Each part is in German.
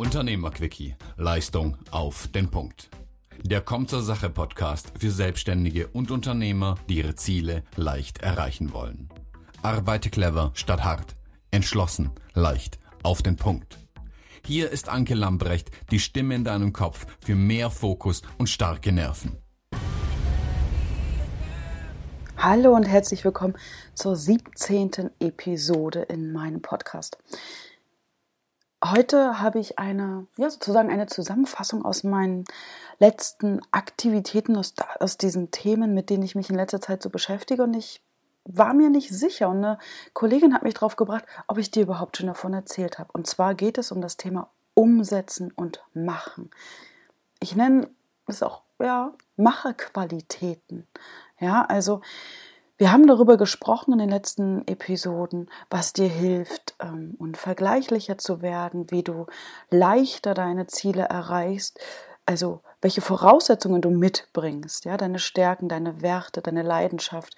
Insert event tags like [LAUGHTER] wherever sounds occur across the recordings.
Unternehmerquickie. Leistung auf den Punkt. Der Kommt zur Sache Podcast für Selbstständige und Unternehmer, die ihre Ziele leicht erreichen wollen. Arbeite clever statt hart. Entschlossen, leicht, auf den Punkt. Hier ist Anke Lambrecht, die Stimme in deinem Kopf für mehr Fokus und starke Nerven. Hallo und herzlich willkommen zur 17. Episode in meinem Podcast. Heute habe ich eine, ja, sozusagen eine Zusammenfassung aus meinen letzten Aktivitäten, aus, aus diesen Themen, mit denen ich mich in letzter Zeit so beschäftige. Und ich war mir nicht sicher. Und eine Kollegin hat mich darauf gebracht, ob ich dir überhaupt schon davon erzählt habe. Und zwar geht es um das Thema Umsetzen und Machen. Ich nenne es auch, ja, Macherqualitäten. Ja, also wir haben darüber gesprochen in den letzten Episoden, was dir hilft, ähm, unvergleichlicher zu werden, wie du leichter deine Ziele erreichst, also welche Voraussetzungen du mitbringst, ja, deine Stärken, deine Werte, deine Leidenschaft.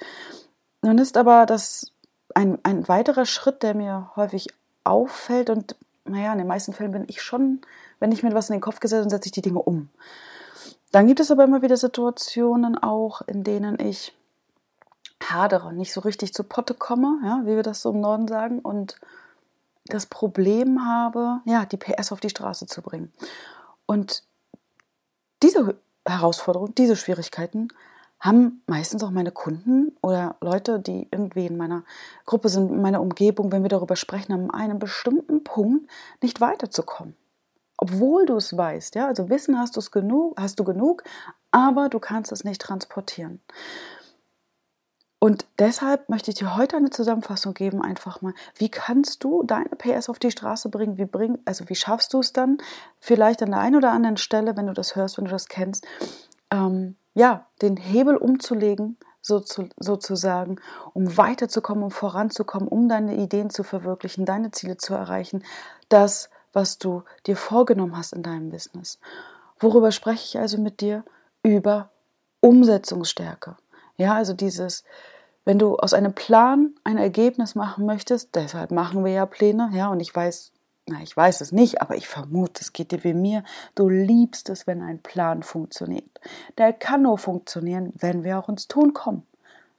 Nun ist aber das ein, ein weiterer Schritt, der mir häufig auffällt und naja, in den meisten Fällen bin ich schon, wenn ich mir was in den Kopf gesetzt und setze ich die Dinge um. Dann gibt es aber immer wieder Situationen auch, in denen ich hadere, nicht so richtig zu Potte komme, ja, wie wir das so im Norden sagen, und das Problem habe, ja, die PS auf die Straße zu bringen. Und diese Herausforderung, diese Schwierigkeiten haben meistens auch meine Kunden oder Leute, die irgendwie in meiner Gruppe sind, in meiner Umgebung, wenn wir darüber sprechen, an einem bestimmten Punkt nicht weiterzukommen. Obwohl du es weißt, ja, also Wissen hast genug, hast du genug, aber du kannst es nicht transportieren. Und deshalb möchte ich dir heute eine Zusammenfassung geben, einfach mal, wie kannst du deine PS auf die Straße bringen, wie bring, also wie schaffst du es dann, vielleicht an der einen oder anderen Stelle, wenn du das hörst, wenn du das kennst, ähm, ja, den Hebel umzulegen, so zu, sozusagen, um weiterzukommen, um voranzukommen, um deine Ideen zu verwirklichen, deine Ziele zu erreichen, das, was du dir vorgenommen hast in deinem Business. Worüber spreche ich also mit dir? Über Umsetzungsstärke. Ja, also dieses, wenn du aus einem Plan ein Ergebnis machen möchtest, deshalb machen wir ja Pläne, ja, und ich weiß, na, ich weiß es nicht, aber ich vermute, es geht dir wie mir. Du liebst es, wenn ein Plan funktioniert. Der kann nur funktionieren, wenn wir auch ins Tun kommen.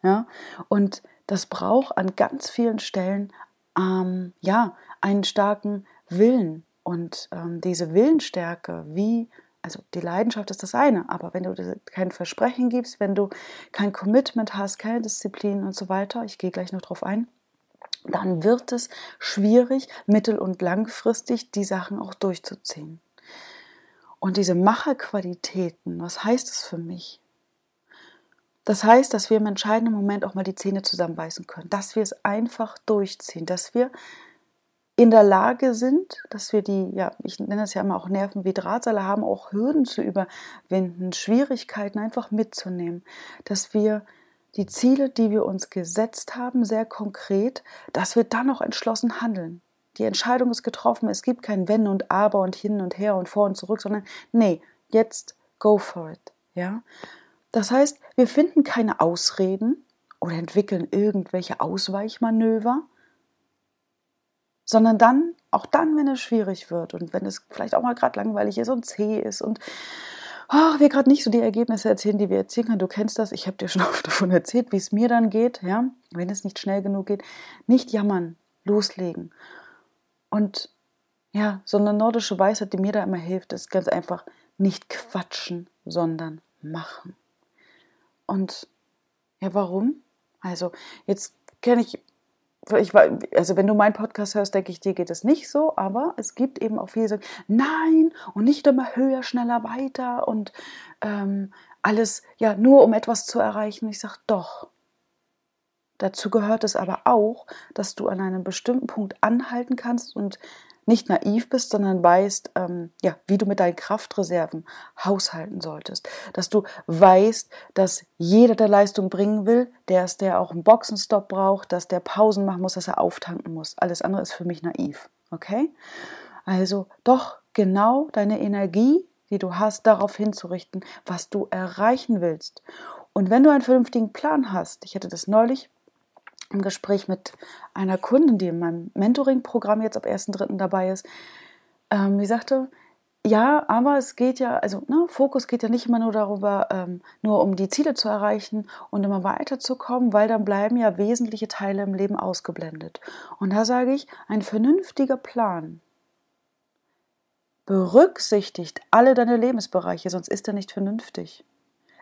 Ja, und das braucht an ganz vielen Stellen, ähm, ja, einen starken Willen. Und ähm, diese Willensstärke, wie also die Leidenschaft ist das eine, aber wenn du kein Versprechen gibst, wenn du kein Commitment hast, keine Disziplin und so weiter, ich gehe gleich noch drauf ein, dann wird es schwierig, mittel- und langfristig die Sachen auch durchzuziehen. Und diese Macherqualitäten, was heißt das für mich? Das heißt, dass wir im entscheidenden Moment auch mal die Zähne zusammenbeißen können, dass wir es einfach durchziehen, dass wir in der Lage sind, dass wir die, ja, ich nenne es ja immer auch Nerven wie Drahtseile haben, auch Hürden zu überwinden, Schwierigkeiten einfach mitzunehmen, dass wir die Ziele, die wir uns gesetzt haben, sehr konkret, dass wir dann auch entschlossen handeln. Die Entscheidung ist getroffen, es gibt kein Wenn und Aber und hin und her und vor und zurück, sondern nee, jetzt go for it, ja? Das heißt, wir finden keine Ausreden oder entwickeln irgendwelche Ausweichmanöver, sondern dann, auch dann, wenn es schwierig wird und wenn es vielleicht auch mal gerade langweilig ist und zäh ist und oh, wir gerade nicht so die Ergebnisse erzählen, die wir erzählen können. Du kennst das, ich habe dir [LAUGHS] schon oft davon erzählt, wie es mir dann geht, ja, wenn es nicht schnell genug geht. Nicht jammern, loslegen. Und ja, so eine nordische Weisheit, die mir da immer hilft, ist ganz einfach nicht quatschen, sondern machen. Und ja, warum? Also, jetzt kenne ich ich war, also wenn du meinen Podcast hörst, denke ich, dir geht es nicht so, aber es gibt eben auch viele, die sagen, nein, und nicht immer höher, schneller, weiter und ähm, alles, ja, nur um etwas zu erreichen. Ich sage, doch. Dazu gehört es aber auch, dass du an einem bestimmten Punkt anhalten kannst und nicht naiv bist, sondern weißt, ähm, ja, wie du mit deinen Kraftreserven haushalten solltest. Dass du weißt, dass jeder, der Leistung bringen will, der ist, der auch einen Boxenstopp braucht, dass der Pausen machen muss, dass er auftanken muss. Alles andere ist für mich naiv. Okay? Also doch genau deine Energie, die du hast, darauf hinzurichten, was du erreichen willst. Und wenn du einen vernünftigen Plan hast, ich hatte das neulich im Gespräch mit einer Kundin, die in meinem Mentoring-Programm jetzt ab 1.3. dabei ist, ähm, die sagte, ja, aber es geht ja, also ne, Fokus geht ja nicht immer nur darüber, ähm, nur um die Ziele zu erreichen und immer weiterzukommen, weil dann bleiben ja wesentliche Teile im Leben ausgeblendet. Und da sage ich, ein vernünftiger Plan berücksichtigt alle deine Lebensbereiche, sonst ist er nicht vernünftig.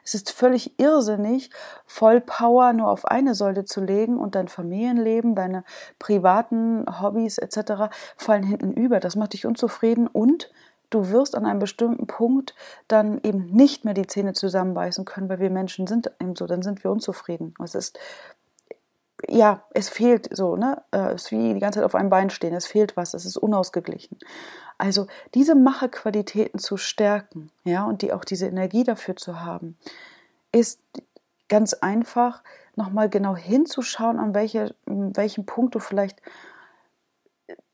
Es ist völlig irrsinnig, voll Power nur auf eine Säule zu legen und dein Familienleben, deine privaten Hobbys etc. fallen hinten über. Das macht dich unzufrieden und du wirst an einem bestimmten Punkt dann eben nicht mehr die Zähne zusammenbeißen können, weil wir Menschen sind eben so, dann sind wir unzufrieden. Es ist, ja, es fehlt so, ne? Äh, es ist wie die ganze Zeit auf einem Bein stehen, es fehlt was, es ist unausgeglichen. Also diese Macherqualitäten zu stärken, ja, und die auch diese Energie dafür zu haben, ist ganz einfach, nochmal genau hinzuschauen, an welche, welchem Punkt du vielleicht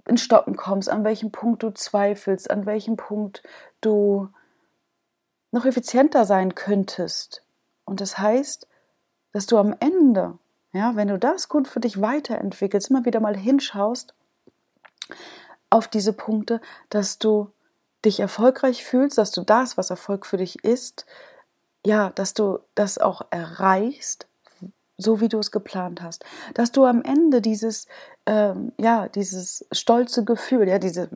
in Stocken kommst, an welchem Punkt du zweifelst, an welchem Punkt du noch effizienter sein könntest. Und das heißt, dass du am Ende, ja, wenn du das gut für dich weiterentwickelst, immer wieder mal hinschaust auf diese Punkte, dass du dich erfolgreich fühlst, dass du das, was Erfolg für dich ist, ja, dass du das auch erreichst, so wie du es geplant hast. Dass du am Ende dieses, ähm, ja, dieses stolze Gefühl, ja, diese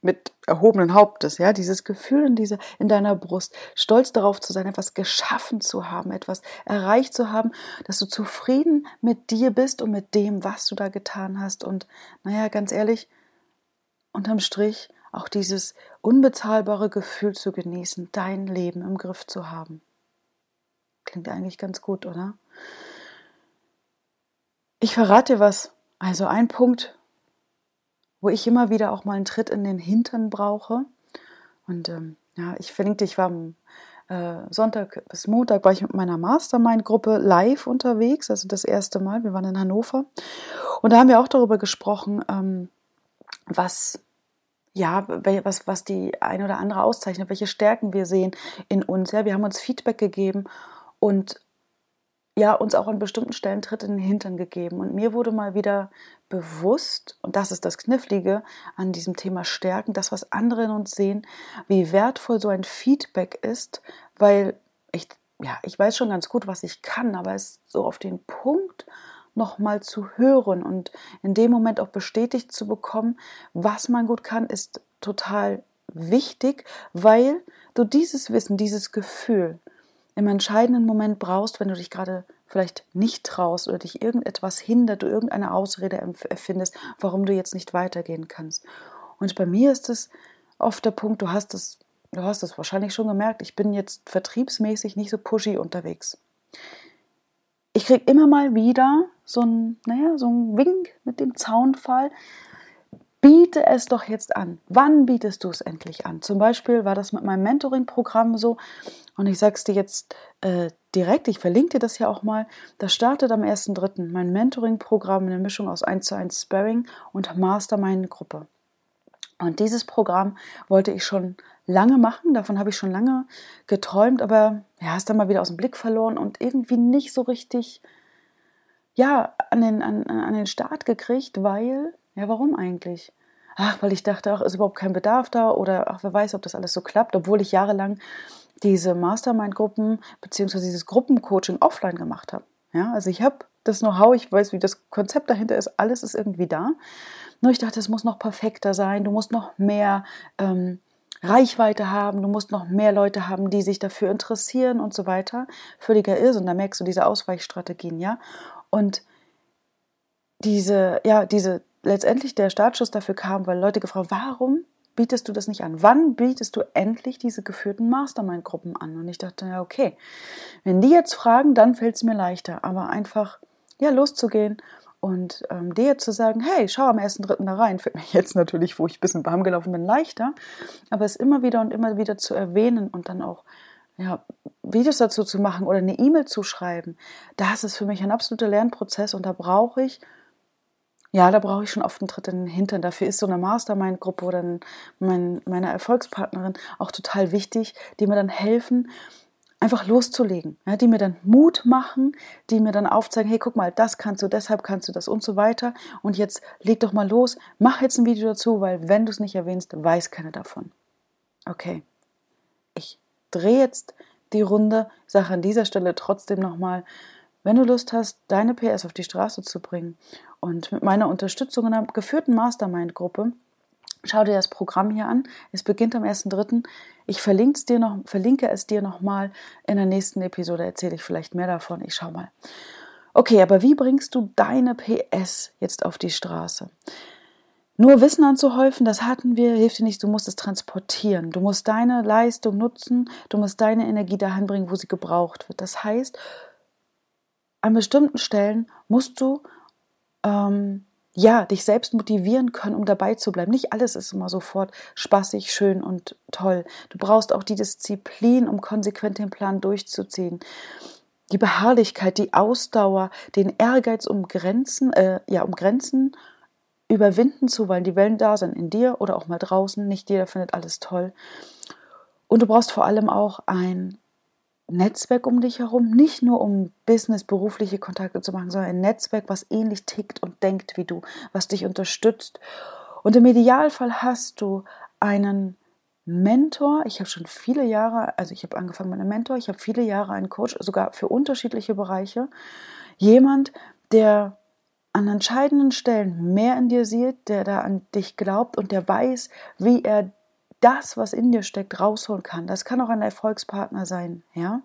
mit erhobenen Hauptes, ja, dieses Gefühl in, diese, in deiner Brust, stolz darauf zu sein, etwas geschaffen zu haben, etwas erreicht zu haben, dass du zufrieden mit dir bist und mit dem, was du da getan hast. Und naja, ganz ehrlich, unterm Strich auch dieses unbezahlbare Gefühl zu genießen, dein Leben im Griff zu haben. Klingt eigentlich ganz gut, oder? Ich verrate dir was. Also ein Punkt, wo ich immer wieder auch mal einen Tritt in den Hintern brauche. Und ähm, ja, ich verlinke dich, ich war am äh, Sonntag bis Montag war ich mit meiner Mastermind-Gruppe live unterwegs, also das erste Mal. Wir waren in Hannover. Und da haben wir auch darüber gesprochen, ähm, was ja, was, was die ein oder andere auszeichnet, welche Stärken wir sehen in uns. Ja, wir haben uns Feedback gegeben und ja, uns auch an bestimmten Stellen Tritt in den Hintern gegeben. Und mir wurde mal wieder bewusst, und das ist das Knifflige an diesem Thema Stärken, das, was andere in uns sehen, wie wertvoll so ein Feedback ist, weil ich, ja, ich weiß schon ganz gut, was ich kann, aber es so auf den Punkt nochmal zu hören und in dem Moment auch bestätigt zu bekommen, was man gut kann, ist total wichtig, weil du dieses Wissen, dieses Gefühl, im entscheidenden Moment brauchst, wenn du dich gerade vielleicht nicht traust oder dich irgendetwas hindert, du irgendeine Ausrede erfindest, warum du jetzt nicht weitergehen kannst. Und bei mir ist es oft der Punkt, du hast es, du hast es wahrscheinlich schon gemerkt, ich bin jetzt vertriebsmäßig nicht so pushy unterwegs. Ich kriege immer mal wieder so ein, naja, so ein Wink mit dem Zaunfall. Biete es doch jetzt an. Wann bietest du es endlich an? Zum Beispiel war das mit meinem Mentoring-Programm so. Und ich sage es dir jetzt äh, direkt, ich verlinke dir das ja auch mal. Das startet am 1.3. mein Mentoring-Programm, eine Mischung aus 1 zu 1 Sparring und Mastermind-Gruppe. Und dieses Programm wollte ich schon lange machen, davon habe ich schon lange geträumt, aber ja, ist dann mal wieder aus dem Blick verloren und irgendwie nicht so richtig ja, an den, an, an den Start gekriegt, weil, ja, warum eigentlich? Ach, weil ich dachte, ach, ist überhaupt kein Bedarf da oder ach, wer weiß, ob das alles so klappt, obwohl ich jahrelang diese Mastermind-Gruppen beziehungsweise dieses Gruppencoaching offline gemacht habe. Ja, also ich habe das Know-how, ich weiß, wie das Konzept dahinter ist, alles ist irgendwie da. Nur ich dachte, es muss noch perfekter sein, du musst noch mehr ähm, Reichweite haben, du musst noch mehr Leute haben, die sich dafür interessieren und so weiter. Völliger Irrsinn, da merkst du diese Ausweichstrategien, ja. Und diese, ja, diese, letztendlich der Startschuss dafür kam, weil Leute gefragt, warum bietest du das nicht an? Wann bietest du endlich diese geführten Mastermind-Gruppen an? Und ich dachte, ja, okay, wenn die jetzt fragen, dann fällt es mir leichter. Aber einfach, ja, loszugehen und ähm, dir zu sagen, hey, schau am ersten Dritten da rein, fällt mir [LAUGHS] jetzt natürlich, wo ich ein bisschen warm gelaufen bin, leichter. Aber es immer wieder und immer wieder zu erwähnen und dann auch ja, Videos dazu zu machen oder eine E-Mail zu schreiben, das ist für mich ein absoluter Lernprozess und da brauche ich ja, da brauche ich schon oft einen Tritt in den Hintern. Dafür ist so eine Mastermind-Gruppe oder mein, meine Erfolgspartnerin auch total wichtig, die mir dann helfen, einfach loszulegen, ja, die mir dann Mut machen, die mir dann aufzeigen, hey, guck mal, das kannst du, deshalb kannst du das und so weiter. Und jetzt leg doch mal los, mach jetzt ein Video dazu, weil wenn du es nicht erwähnst, weiß keiner davon. Okay, ich drehe jetzt die Runde, sage an dieser Stelle trotzdem nochmal, wenn du Lust hast, deine PS auf die Straße zu bringen und mit meiner Unterstützung in einer geführten Mastermind-Gruppe, schau dir das Programm hier an. Es beginnt am 1.3. Ich verlinke es dir noch, verlinke es dir nochmal. In der nächsten Episode erzähle ich vielleicht mehr davon. Ich schau mal. Okay, aber wie bringst du deine PS jetzt auf die Straße? Nur Wissen anzuhäufen, das hatten wir, hilft dir nicht. Du musst es transportieren. Du musst deine Leistung nutzen. Du musst deine Energie dahin bringen, wo sie gebraucht wird. Das heißt, an bestimmten Stellen musst du ähm, ja dich selbst motivieren können, um dabei zu bleiben. Nicht alles ist immer sofort spaßig, schön und toll. Du brauchst auch die Disziplin, um konsequent den Plan durchzuziehen. Die Beharrlichkeit, die Ausdauer, den Ehrgeiz, um Grenzen, äh, ja, um Grenzen überwinden zu wollen. Die Wellen da sind, in dir oder auch mal draußen. Nicht jeder findet alles toll. Und du brauchst vor allem auch ein Netzwerk um dich herum, nicht nur um Business, berufliche Kontakte zu machen, sondern ein Netzwerk, was ähnlich tickt und denkt wie du, was dich unterstützt. Und im Idealfall hast du einen Mentor. Ich habe schon viele Jahre, also ich habe angefangen mit einem Mentor, ich habe viele Jahre einen Coach, sogar für unterschiedliche Bereiche. Jemand, der an entscheidenden Stellen mehr in dir sieht, der da an dich glaubt und der weiß, wie er das, was in dir steckt, rausholen kann. Das kann auch ein Erfolgspartner sein, ja.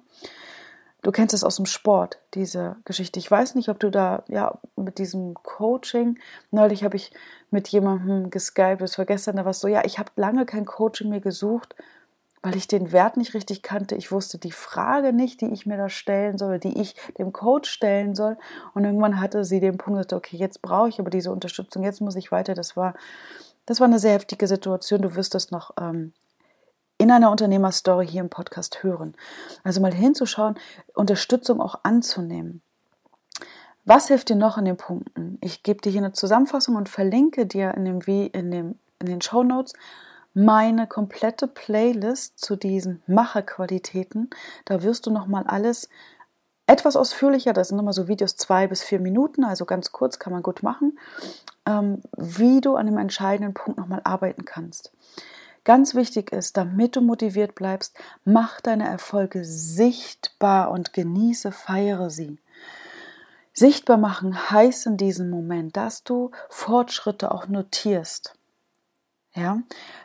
Du kennst es aus dem Sport, diese Geschichte. Ich weiß nicht, ob du da, ja, mit diesem Coaching, neulich habe ich mit jemandem geskypt, das war gestern, da war es so, ja, ich habe lange kein Coaching mehr gesucht, weil ich den Wert nicht richtig kannte. Ich wusste die Frage nicht, die ich mir da stellen soll, die ich dem Coach stellen soll. Und irgendwann hatte sie den Punkt, okay, jetzt brauche ich aber diese Unterstützung, jetzt muss ich weiter. Das war, das war eine sehr heftige Situation. Du wirst das noch ähm, in einer Unternehmerstory hier im Podcast hören. Also mal hinzuschauen, Unterstützung auch anzunehmen. Was hilft dir noch in den Punkten? Ich gebe dir hier eine Zusammenfassung und verlinke dir in, dem, in, dem, in den Show Notes meine komplette Playlist zu diesen Macherqualitäten. Da wirst du nochmal alles etwas ausführlicher, das sind nochmal so Videos zwei bis vier Minuten, also ganz kurz kann man gut machen, ähm, wie du an dem entscheidenden Punkt nochmal arbeiten kannst. Ganz wichtig ist, damit du motiviert bleibst, mach deine Erfolge sichtbar und genieße, feiere sie. Sichtbar machen heißt in diesem Moment, dass du Fortschritte auch notierst. Ja,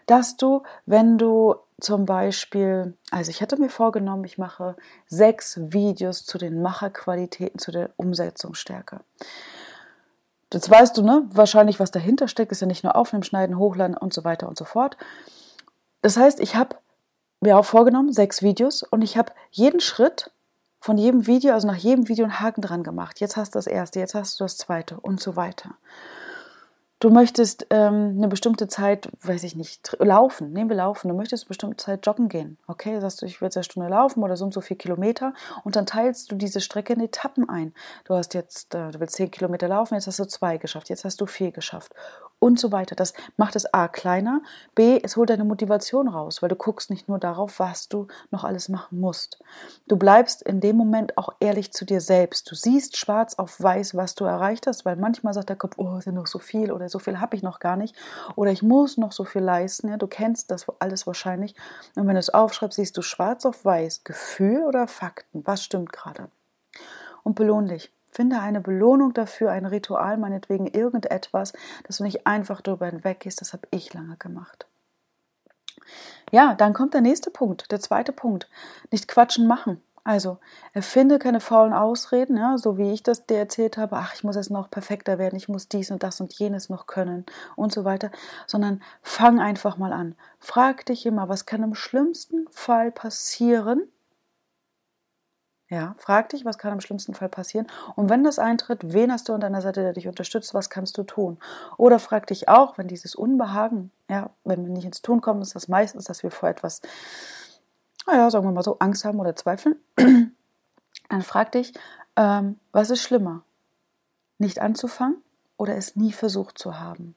dass du, wenn du zum Beispiel, also ich hatte mir vorgenommen, ich mache sechs Videos zu den Macherqualitäten, zu der Umsetzungsstärke. Jetzt weißt du, ne, wahrscheinlich, was dahinter steckt, ist ja nicht nur Aufnehmen, Schneiden, Hochladen und so weiter und so fort. Das heißt, ich habe mir auch vorgenommen, sechs Videos und ich habe jeden Schritt von jedem Video, also nach jedem Video einen Haken dran gemacht. Jetzt hast du das erste, jetzt hast du das zweite und so weiter. Du möchtest ähm, eine bestimmte Zeit, weiß ich nicht, laufen. Nehmen wir laufen. Du möchtest eine bestimmte Zeit joggen gehen. Okay, sagst du, ich will jetzt eine Stunde laufen oder so und so viel Kilometer. Und dann teilst du diese Strecke in Etappen ein. Du hast jetzt, äh, du willst zehn Kilometer laufen, jetzt hast du zwei geschafft, jetzt hast du vier geschafft und so weiter. Das macht es A kleiner, B, es holt deine Motivation raus, weil du guckst nicht nur darauf, was du noch alles machen musst. Du bleibst in dem Moment auch ehrlich zu dir selbst. Du siehst schwarz auf weiß, was du erreicht hast, weil manchmal sagt der Kopf, oh, ja noch so viel oder so viel habe ich noch gar nicht oder ich muss noch so viel leisten. Ja, du kennst das alles wahrscheinlich. Und wenn du es aufschreibst, siehst du schwarz auf weiß, Gefühl oder Fakten, was stimmt gerade. Und belohn dich. Finde eine Belohnung dafür, ein Ritual, meinetwegen irgendetwas, dass du nicht einfach darüber hinweggehst. Das habe ich lange gemacht. Ja, dann kommt der nächste Punkt, der zweite Punkt. Nicht quatschen, machen. Also, erfinde keine faulen Ausreden, ja, so wie ich das dir erzählt habe, ach, ich muss jetzt noch perfekter werden, ich muss dies und das und jenes noch können und so weiter, sondern fang einfach mal an. Frag dich immer, was kann im schlimmsten Fall passieren, ja, frag dich, was kann im schlimmsten Fall passieren? Und wenn das eintritt, wen hast du an deiner Seite, der dich unterstützt? Was kannst du tun? Oder frag dich auch, wenn dieses Unbehagen, ja, wenn wir nicht ins Tun kommen, ist das meistens, dass wir vor etwas, naja, sagen wir mal so, Angst haben oder zweifeln. [CLEARS THROAT] Dann frag dich, ähm, was ist schlimmer? Nicht anzufangen oder es nie versucht zu haben?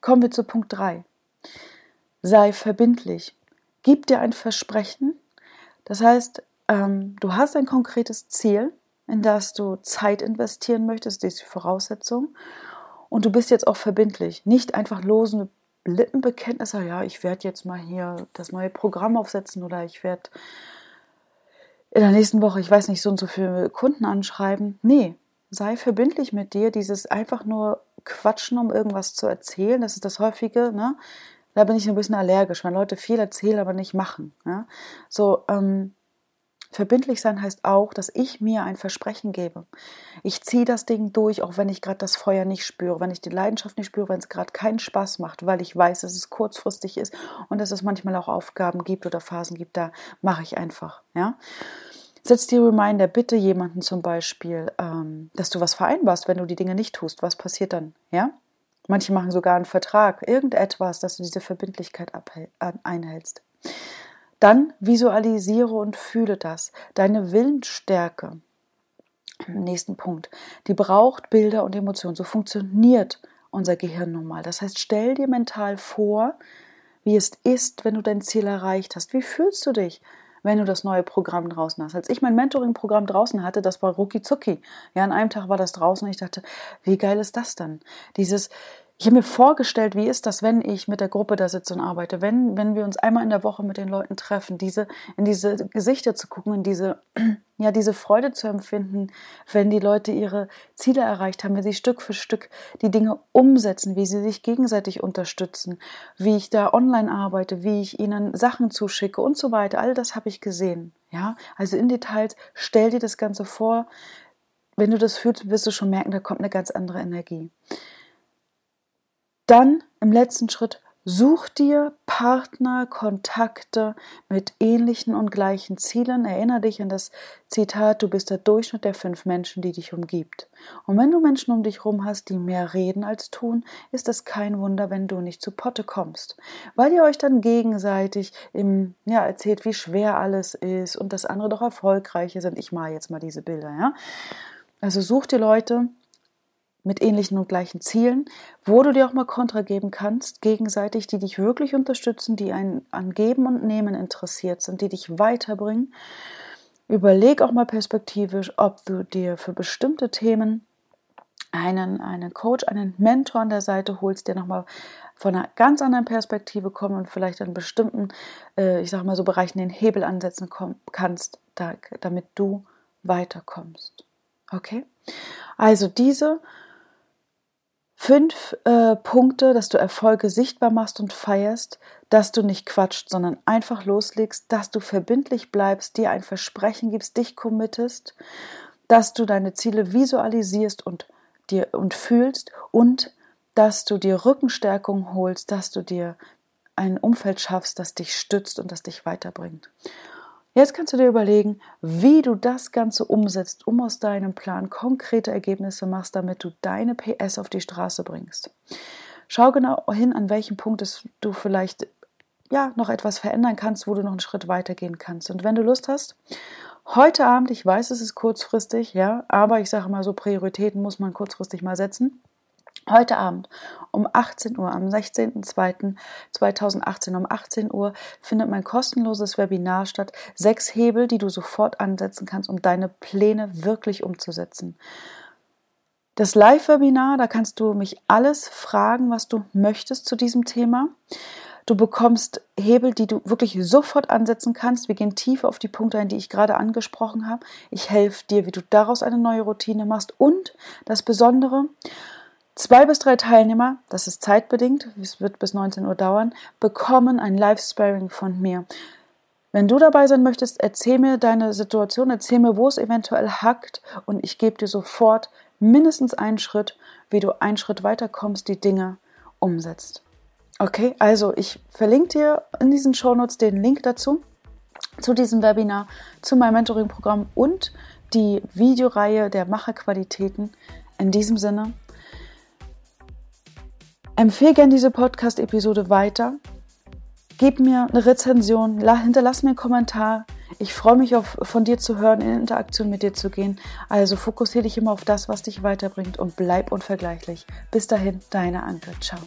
Kommen wir zu Punkt 3. Sei verbindlich. Gib dir ein Versprechen, Das heißt, ähm, du hast ein konkretes Ziel, in das du Zeit investieren möchtest, das ist die Voraussetzung. Und du bist jetzt auch verbindlich, nicht einfach losende Lippenbekenntnisse, ja, ich werde jetzt mal hier das neue Programm aufsetzen oder ich werde in der nächsten Woche, ich weiß nicht, so und so viele Kunden anschreiben. Nee, sei verbindlich mit dir. Dieses einfach nur Quatschen, um irgendwas zu erzählen, das ist das häufige, ne? Da bin ich ein bisschen allergisch, wenn Leute viel erzählen, aber nicht machen. Ja? So, ähm, Verbindlich sein heißt auch, dass ich mir ein Versprechen gebe. Ich ziehe das Ding durch, auch wenn ich gerade das Feuer nicht spüre, wenn ich die Leidenschaft nicht spüre, wenn es gerade keinen Spaß macht, weil ich weiß, dass es kurzfristig ist und dass es manchmal auch Aufgaben gibt oder Phasen gibt, da mache ich einfach. Ja? Setz dir Reminder, bitte jemanden zum Beispiel, ähm, dass du was vereinbarst, wenn du die Dinge nicht tust. Was passiert dann? Ja? Manche machen sogar einen Vertrag, irgendetwas, dass du diese Verbindlichkeit einhältst. Dann visualisiere und fühle das. Deine Willensstärke. Nächsten Punkt. Die braucht Bilder und Emotionen. So funktioniert unser Gehirn nun mal. Das heißt, stell dir mental vor, wie es ist, wenn du dein Ziel erreicht hast. Wie fühlst du dich, wenn du das neue Programm draußen hast? Als ich mein Mentoring-Programm draußen hatte, das war rucki zucki. Ja, an einem Tag war das draußen und ich dachte, wie geil ist das dann? Dieses, ich habe mir vorgestellt, wie ist das, wenn ich mit der Gruppe da sitze und arbeite, wenn, wenn wir uns einmal in der Woche mit den Leuten treffen, diese, in diese Gesichter zu gucken, in diese, [CLEARS THROAT] ja, diese Freude zu empfinden, wenn die Leute ihre Ziele erreicht haben, wenn sie Stück für Stück die Dinge umsetzen, wie sie sich gegenseitig unterstützen, wie ich da online arbeite, wie ich ihnen Sachen zuschicke und so weiter. All das habe ich gesehen. Ja, also in Details, stell dir das Ganze vor. Wenn du das fühlst, wirst du schon merken, da kommt eine ganz andere Energie. Dann im letzten Schritt Such dir Partner, Kontakte mit ähnlichen und gleichen Zielen. Erinnere dich an das Zitat, du bist der Durchschnitt der fünf Menschen, die dich umgibt. Und wenn du Menschen um dich herum hast, die mehr reden als tun, ist es kein Wunder, wenn du nicht zu Potte kommst. Weil ihr euch dann gegenseitig im, ja, erzählt, wie schwer alles ist und dass andere doch erfolgreicher sind. Ich mache jetzt mal diese Bilder, ja. Also such dir Leute, mit ähnlichen und gleichen Zielen, wo du dir auch mal Kontra geben kannst, gegenseitig, die dich wirklich unterstützen, die ein, an Geben und Nehmen interessiert sind, die dich weiterbringen. Überleg auch mal perspektivisch, ob du dir für bestimmte Themen einen, einen Coach, einen Mentor an der Seite holst, der nochmal von einer ganz anderen Perspektive kommt und vielleicht an bestimmten, äh, ich sag mal so Bereichen den Hebel ansetzen kannst, da, damit du weiterkommst. Okay? Also diese Fünf äh, Punkte, dass du Erfolge sichtbar machst und feierst, dass du nicht quatscht, sondern einfach loslegst, dass du verbindlich bleibst, dir ein Versprechen gibst, dich committest, dass du deine Ziele visualisierst und dir und fühlst und dass du dir Rückenstärkung holst, dass du dir ein Umfeld schaffst, das dich stützt und das dich weiterbringt. Jetzt kannst du dir überlegen, wie du das Ganze umsetzt, um aus deinem Plan konkrete Ergebnisse machst, damit du deine PS auf die Straße bringst. Schau genau hin, an welchem Punkt du vielleicht ja noch etwas verändern kannst, wo du noch einen Schritt weitergehen kannst. Und wenn du Lust hast, heute Abend, ich weiß, es ist kurzfristig, ja, aber ich sage mal so, Prioritäten muss man kurzfristig mal setzen. Heute Abend um 18 Uhr, am 16.02.2018 um 18 Uhr findet mein kostenloses Webinar statt. Sechs Hebel, die du sofort ansetzen kannst, um deine Pläne wirklich umzusetzen. Das Live-Webinar, da kannst du mich alles fragen, was du möchtest zu diesem Thema. Du bekommst Hebel, die du wirklich sofort ansetzen kannst. Wir gehen tiefer auf die Punkte ein, die ich gerade angesprochen habe. Ich helfe dir, wie du daraus eine neue Routine machst. Und das Besondere, Zwei bis drei Teilnehmer, das ist zeitbedingt, es wird bis 19 Uhr dauern, bekommen ein Live-Sparing von mir. Wenn du dabei sein möchtest, erzähl mir deine Situation, erzähl mir, wo es eventuell hackt und ich gebe dir sofort mindestens einen Schritt, wie du einen Schritt weiter kommst, die Dinge umsetzt. Okay, also ich verlinke dir in diesen Shownotes den Link dazu, zu diesem Webinar, zu meinem Mentoring-Programm und die Videoreihe der Macherqualitäten. In diesem Sinne, Empfehle gerne diese Podcast-Episode weiter. Gib mir eine Rezension, hinterlass mir einen Kommentar. Ich freue mich auf, von dir zu hören, in Interaktion mit dir zu gehen. Also fokussiere dich immer auf das, was dich weiterbringt und bleib unvergleichlich. Bis dahin, deine Anke. Ciao.